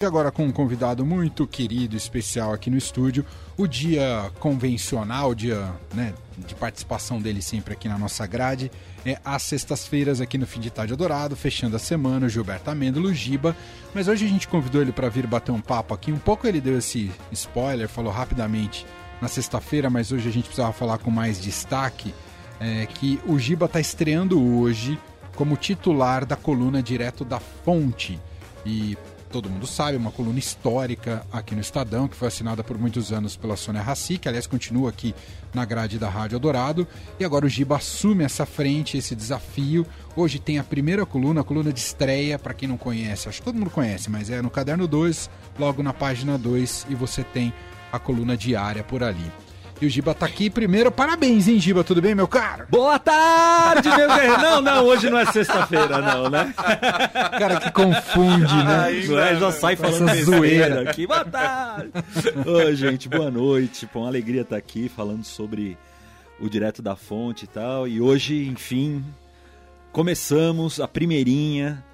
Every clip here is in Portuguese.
E agora com um convidado muito querido, especial aqui no estúdio, o dia convencional, o dia né, de participação dele sempre aqui na nossa grade, é às sextas-feiras aqui no Fim de Tarde Adorado, fechando a semana, o Gilberto Amêndola, Giba. Mas hoje a gente convidou ele para vir bater um papo aqui, um pouco ele deu esse spoiler, falou rapidamente na sexta-feira, mas hoje a gente precisava falar com mais destaque, é, que o Giba está estreando hoje como titular da coluna Direto da Fonte. E todo mundo sabe, uma coluna histórica aqui no Estadão, que foi assinada por muitos anos pela Sônia Rassi, que aliás continua aqui na grade da Rádio Dourado. E agora o Giba assume essa frente, esse desafio. Hoje tem a primeira coluna, a coluna de estreia, para quem não conhece, acho que todo mundo conhece, mas é no Caderno 2, logo na página 2, e você tem a coluna diária por ali. E o Giba tá aqui primeiro. Parabéns, hein, Giba? Tudo bem, meu caro? Boa tarde, meu guerreiro. Não, não, hoje não é sexta-feira, não, né? Cara, que confunde, né? Ai, é, já sai falando Essa zoeira aqui. Boa tarde. Oi, gente, boa noite. Pô, uma alegria estar aqui falando sobre o Direto da Fonte e tal. E hoje, enfim, começamos a primeirinha.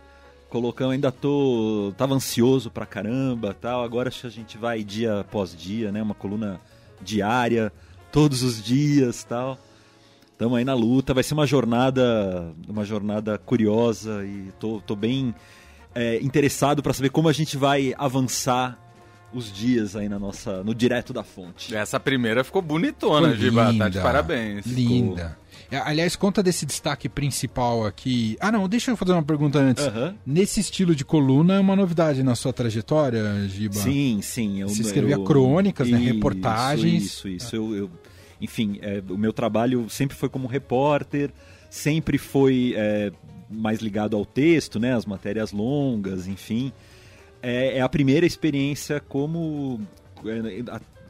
Colocamos, ainda tô, tava ansioso pra caramba, tal. Agora acho que a gente vai dia após dia, né? Uma coluna diária, todos os dias, tal. Estamos aí na luta, vai ser uma jornada, uma jornada curiosa e tô, tô bem é, interessado para saber como a gente vai avançar os dias aí na nossa, no direto da fonte. Essa primeira ficou bonitona, Giba, tá de parabéns. Linda. Ficou... Aliás, conta desse destaque principal aqui. Ah, não, deixa eu fazer uma pergunta antes. Uhum. Nesse estilo de coluna é uma novidade na sua trajetória, Giba? Sim, sim. Eu, Você escrevia eu, crônicas, né, reportagens. Isso, isso. Eu, eu enfim, é, o meu trabalho sempre foi como repórter, sempre foi é, mais ligado ao texto, né, as matérias longas, enfim. É, é a primeira experiência como é,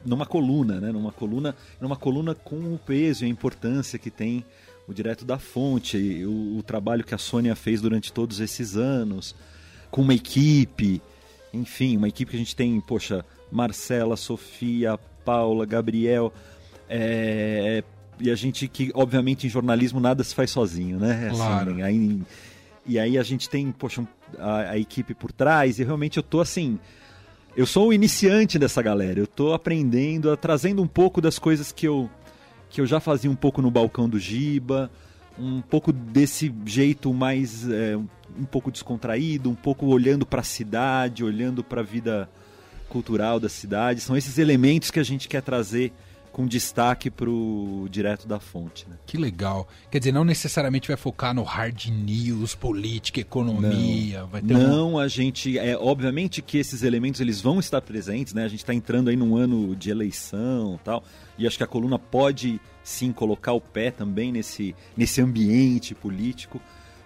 numa coluna, né? Numa coluna, numa coluna com o peso e a importância que tem o direto da fonte, o, o trabalho que a Sônia fez durante todos esses anos, com uma equipe, enfim, uma equipe que a gente tem, poxa, Marcela, Sofia, Paula, Gabriel, é, e a gente que, obviamente, em jornalismo nada se faz sozinho, né? Assim, claro. aí, e aí a gente tem, poxa, a, a equipe por trás, e realmente eu tô assim eu sou o iniciante dessa galera. Eu tô aprendendo, trazendo um pouco das coisas que eu que eu já fazia um pouco no balcão do Giba, um pouco desse jeito mais é, um pouco descontraído, um pouco olhando para a cidade, olhando para a vida cultural da cidade. São esses elementos que a gente quer trazer com destaque para o direto da fonte. Né? Que legal. Quer dizer, não necessariamente vai focar no hard news, política, economia. Não, vai ter não a gente é obviamente que esses elementos eles vão estar presentes, né? A gente está entrando aí num ano de eleição, tal, e acho que a coluna pode sim colocar o pé também nesse nesse ambiente político.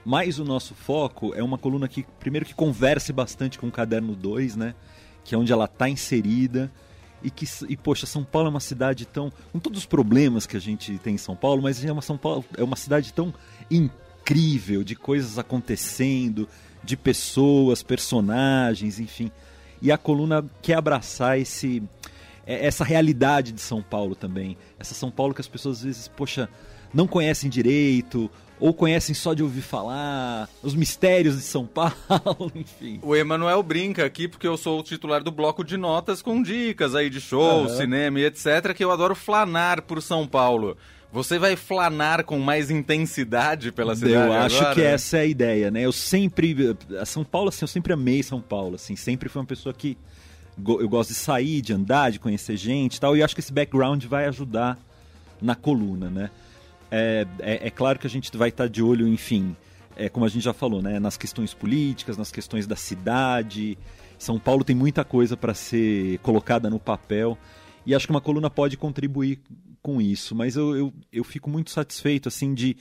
Mas o nosso foco é uma coluna que primeiro que converse bastante com o caderno 2, né? Que é onde ela está inserida e que e poxa São Paulo é uma cidade tão com todos os problemas que a gente tem em São Paulo mas é uma São Paulo é uma cidade tão incrível de coisas acontecendo de pessoas personagens enfim. E a coluna quer abraçar esse essa realidade de São Paulo também essa São Paulo que as pessoas às vezes poxa não conhecem direito ou conhecem só de ouvir falar, os mistérios de São Paulo, enfim. O Emanuel brinca aqui porque eu sou o titular do bloco de notas com dicas aí de show, uhum. cinema e etc, que eu adoro flanar por São Paulo. Você vai flanar com mais intensidade pela cidade Eu acho agora? que essa é a ideia, né? Eu sempre... A São Paulo, assim, eu sempre amei São Paulo, assim. Sempre foi uma pessoa que... Eu gosto de sair, de andar, de conhecer gente e tal. E acho que esse background vai ajudar na coluna, né? É, é, é, claro que a gente vai estar de olho, enfim, é, como a gente já falou, né, nas questões políticas, nas questões da cidade. São Paulo tem muita coisa para ser colocada no papel e acho que uma coluna pode contribuir com isso. Mas eu, eu, eu fico muito satisfeito assim de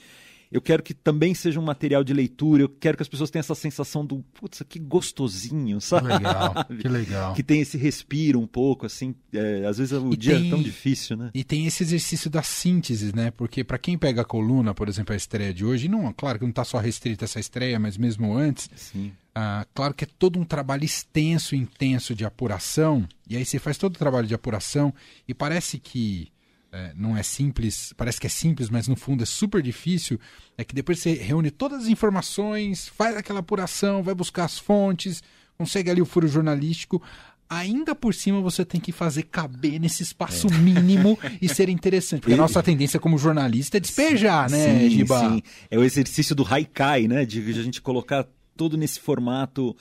eu quero que também seja um material de leitura, eu quero que as pessoas tenham essa sensação do, putz, que gostosinho, sabe? Que legal, que legal. Que tem esse respiro um pouco, assim, é, às vezes o e dia tem, é tão difícil, né? E tem esse exercício da síntese, né? Porque para quem pega a coluna, por exemplo, a estreia de hoje, não, claro que não está só restrita essa estreia, mas mesmo antes, Sim. Ah, claro que é todo um trabalho extenso, intenso de apuração, e aí você faz todo o trabalho de apuração, e parece que é, não é simples, parece que é simples, mas no fundo é super difícil, é que depois você reúne todas as informações, faz aquela apuração, vai buscar as fontes, consegue ali o furo jornalístico, ainda por cima você tem que fazer caber nesse espaço é. mínimo e ser interessante. Porque a nossa tendência como jornalista é despejar, né, sim, Giba? Sim, é o exercício do haikai, né? De a gente colocar tudo nesse formato.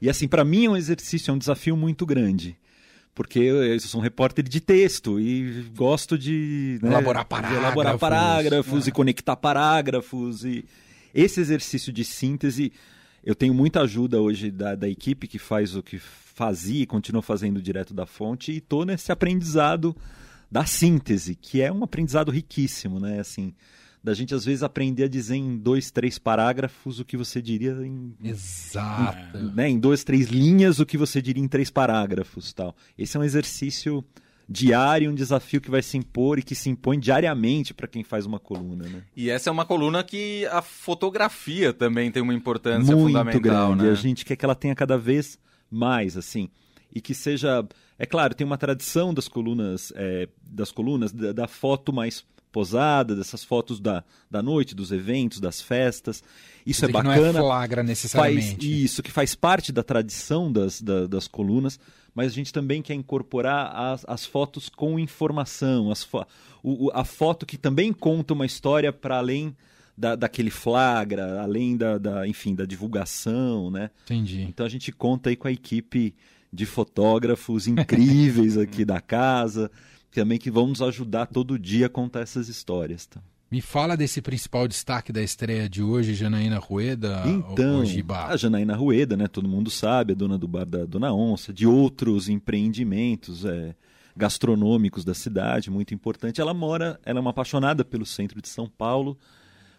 E assim, para mim é um exercício, é um desafio muito grande. Porque eu, sou um repórter de texto e gosto de né, elaborar parágrafos, de elaborar parágrafos é. e conectar parágrafos. E esse exercício de síntese, eu tenho muita ajuda hoje da, da equipe que faz o que fazia e continua fazendo direto da fonte, e estou nesse aprendizado da síntese, que é um aprendizado riquíssimo, né? Assim, da gente às vezes aprender a dizer em dois, três parágrafos o que você diria em. Exato. Em, né, em duas, três linhas o que você diria em três parágrafos tal. Esse é um exercício diário, um desafio que vai se impor e que se impõe diariamente para quem faz uma coluna. Né? E essa é uma coluna que a fotografia também tem uma importância Muito fundamental. Grande. Né? A gente quer que ela tenha cada vez mais, assim. E que seja. É claro, tem uma tradição das colunas, é, das colunas, da, da, foto mais posada, dessas fotos da, da noite, dos eventos, das festas. Isso é bacana. não é flagra necessariamente. Faz, isso, que faz parte da tradição das, da, das colunas, mas a gente também quer incorporar as, as fotos com informação, as fo o, a foto que também conta uma história para além da, daquele flagra, além da, da, enfim, da divulgação, né? Entendi. Então a gente conta aí com a equipe de fotógrafos incríveis aqui da casa, também que vão nos ajudar todo dia a contar essas histórias. Tá? Me fala desse principal destaque da estreia de hoje, Janaína Rueda. Então, a Janaína Rueda, né? Todo mundo sabe, a dona do bar da Dona Onça, de outros empreendimentos é, gastronômicos da cidade, muito importante. Ela mora, ela é uma apaixonada pelo centro de São Paulo,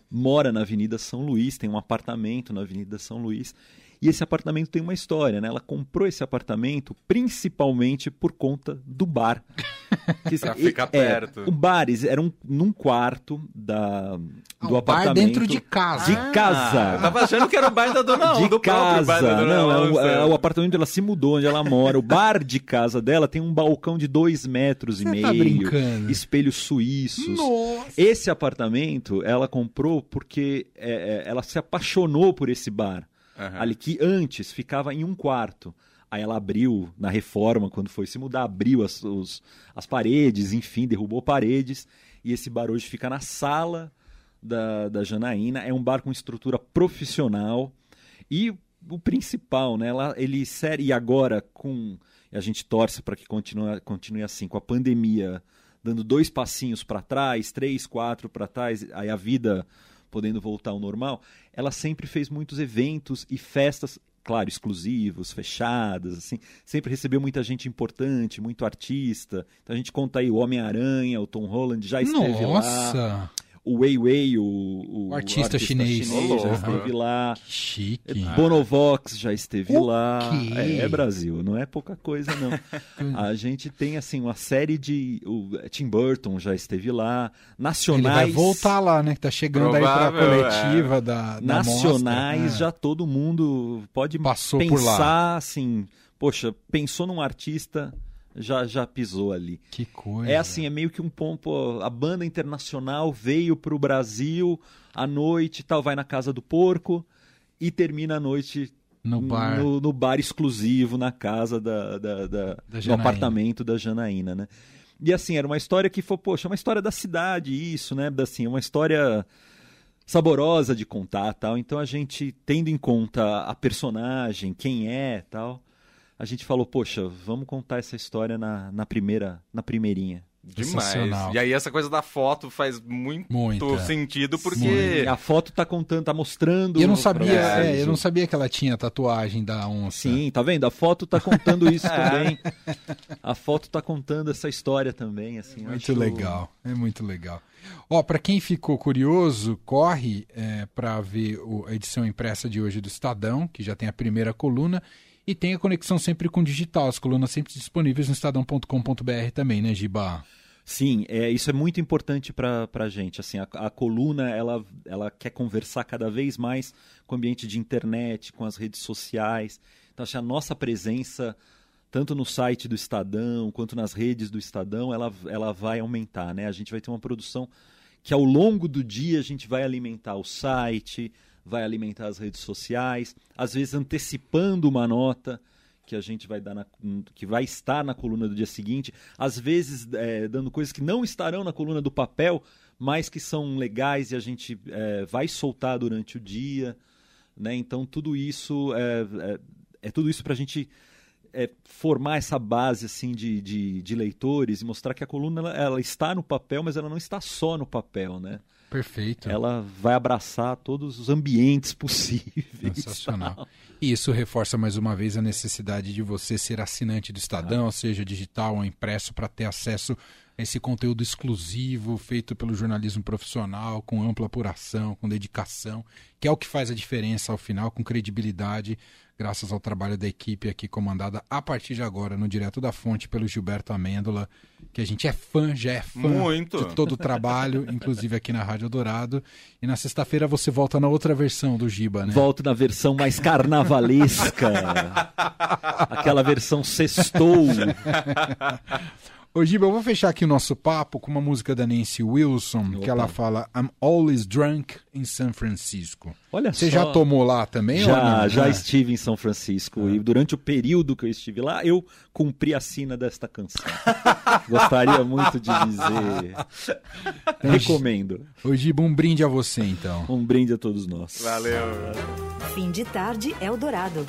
mora na Avenida São Luís, tem um apartamento na Avenida São Luís. E esse apartamento tem uma história, né? Ela comprou esse apartamento principalmente por conta do bar. Que, pra ficar é, perto. O bar era um, num quarto da, ah, do apartamento. bar dentro de casa. De casa. Ah, eu tava achando que era o bar da Dona De do casa. Bar da Dona Não, é o, é o, apartamento ela se mudou onde ela mora. O bar de casa dela tem um balcão de dois metros Você e tá meio. brincando. Espelhos suíços. Nossa. Esse apartamento ela comprou porque é, é ela se apaixonou por esse bar. Uhum. Ali que antes ficava em um quarto. Aí ela abriu na reforma, quando foi se mudar, abriu as, os, as paredes, enfim, derrubou paredes. E esse bar hoje fica na sala da, da Janaína. É um bar com estrutura profissional. E o principal, né? Ela, ele série e agora com. A gente torce para que continue, continue assim, com a pandemia dando dois passinhos para trás, três, quatro para trás, aí a vida podendo voltar ao normal, ela sempre fez muitos eventos e festas claro, exclusivos, fechadas, assim, sempre recebeu muita gente importante, muito artista. Então a gente conta aí o Homem-Aranha, o Tom Holland já esteve Nossa. lá o Wei Wei, o, o, o artista, artista, chinês, chinês já esteve lá. Que chique. Bonovox já esteve o lá. Quê? É, Brasil, não é pouca coisa não. a gente tem assim uma série de o Tim Burton já esteve lá, nacionais. Ele vai voltar lá, né? Que tá chegando Provável, aí para coletiva é. da, da nacionais, mostra, já todo mundo pode Passou pensar assim, poxa, pensou num artista já já pisou ali. Que coisa. É assim, é meio que um pompo. A banda internacional veio para o Brasil à noite, tal, vai na casa do porco e termina a noite no bar, no, no bar exclusivo na casa da, da, da, da do apartamento da Janaína, né? E assim, era uma história que foi, poxa, uma história da cidade, isso, né? Assim, uma história saborosa de contar, tal. Então a gente tendo em conta a personagem, quem é, tal, a gente falou, poxa, vamos contar essa história na, na primeira, na primeirinha. Demais. E aí essa coisa da foto faz muito Muita. sentido porque Sim. a foto tá contando, tá mostrando. E eu não sabia, é, eu não sabia que ela tinha tatuagem da onça. Sim, tá vendo? A foto tá contando isso também. A foto tá contando essa história também, assim. Muito acho... legal, é muito legal. Ó, para quem ficou curioso, corre é, para ver o, a edição impressa de hoje do Estadão, que já tem a primeira coluna e tem a conexão sempre com o digital, as colunas sempre disponíveis no estadão.com.br também, né, Giba? Sim, é, isso é muito importante para a gente. Assim, a, a, coluna ela, ela quer conversar cada vez mais com o ambiente de internet, com as redes sociais. Então, assim, a nossa presença, tanto no site do Estadão quanto nas redes do Estadão, ela, ela vai aumentar. Né? A gente vai ter uma produção que ao longo do dia a gente vai alimentar o site, vai alimentar as redes sociais, às vezes antecipando uma nota que a gente vai dar na, que vai estar na coluna do dia seguinte, às vezes é, dando coisas que não estarão na coluna do papel, mas que são legais e a gente é, vai soltar durante o dia, né? Então tudo isso é, é, é tudo isso para a gente é, formar essa base assim de, de, de, leitores e mostrar que a coluna ela, ela, está no papel, mas ela não está só no papel, né? Perfeito. Ela vai abraçar todos os ambientes possíveis. Sensacional. E isso reforça mais uma vez a necessidade de você ser assinante do Estadão, ah. seja digital ou impresso, para ter acesso a esse conteúdo exclusivo feito pelo jornalismo profissional, com ampla apuração, com dedicação, que é o que faz a diferença ao final, com credibilidade graças ao trabalho da equipe aqui comandada a partir de agora no Direto da Fonte pelo Gilberto Amêndola, que a gente é fã, já é fã Muito. de todo o trabalho, inclusive aqui na Rádio Dourado. E na sexta-feira você volta na outra versão do Giba, né? Volto na versão mais carnavalesca. Aquela versão sextou. Ô, Giba, eu vou fechar aqui o nosso papo com uma música da Nancy Wilson, Opa. que ela fala I'm always drunk in San Francisco. Olha Você só. já tomou lá também? Já, já é. estive em São Francisco. É. E durante o período que eu estive lá, eu cumpri a sina desta canção. Gostaria muito de dizer. Então, Recomendo. Ô, Giba, um brinde a você, então. Um brinde a todos nós. Valeu. Fim de tarde, Eldorado.